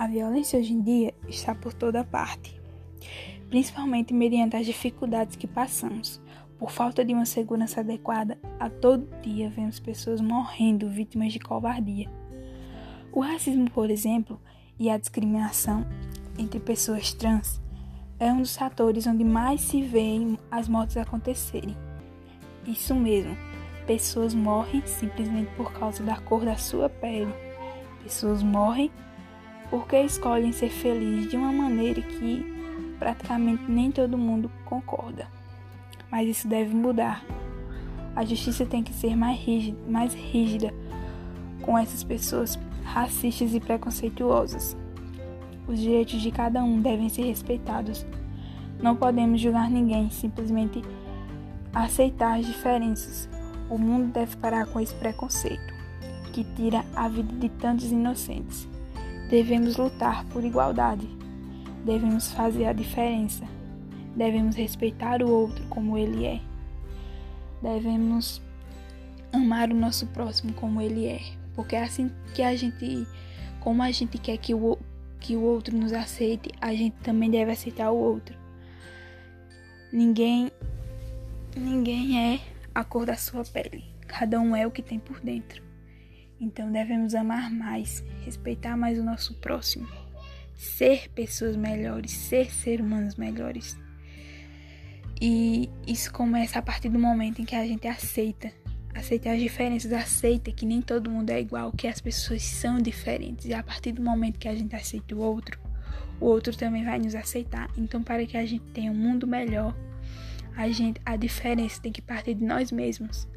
A violência hoje em dia está por toda parte, principalmente mediante as dificuldades que passamos. Por falta de uma segurança adequada, a todo dia vemos pessoas morrendo vítimas de covardia. O racismo, por exemplo, e a discriminação entre pessoas trans é um dos fatores onde mais se vê as mortes acontecerem. Isso mesmo, pessoas morrem simplesmente por causa da cor da sua pele. Pessoas morrem porque escolhem ser felizes de uma maneira que praticamente nem todo mundo concorda. Mas isso deve mudar. A justiça tem que ser mais rígida, mais rígida com essas pessoas racistas e preconceituosas. Os direitos de cada um devem ser respeitados. Não podemos julgar ninguém, simplesmente aceitar as diferenças. O mundo deve parar com esse preconceito que tira a vida de tantos inocentes. Devemos lutar por igualdade. Devemos fazer a diferença. Devemos respeitar o outro como ele é. Devemos amar o nosso próximo como ele é, porque é assim que a gente, como a gente quer que o que o outro nos aceite, a gente também deve aceitar o outro. Ninguém ninguém é a cor da sua pele. Cada um é o que tem por dentro. Então devemos amar mais, respeitar mais o nosso próximo, ser pessoas melhores, ser seres humanos melhores. E isso começa a partir do momento em que a gente aceita, aceita as diferenças, aceita que nem todo mundo é igual, que as pessoas são diferentes. E a partir do momento que a gente aceita o outro, o outro também vai nos aceitar. Então, para que a gente tenha um mundo melhor, a gente a diferença tem que partir de nós mesmos.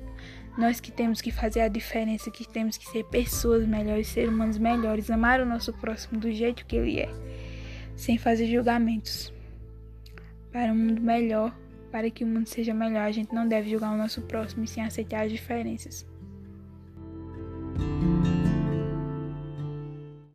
Nós que temos que fazer a diferença, que temos que ser pessoas melhores, ser humanos melhores, amar o nosso próximo do jeito que ele é, sem fazer julgamentos. Para um mundo melhor, para que o mundo seja melhor, a gente não deve julgar o nosso próximo e sem aceitar as diferenças.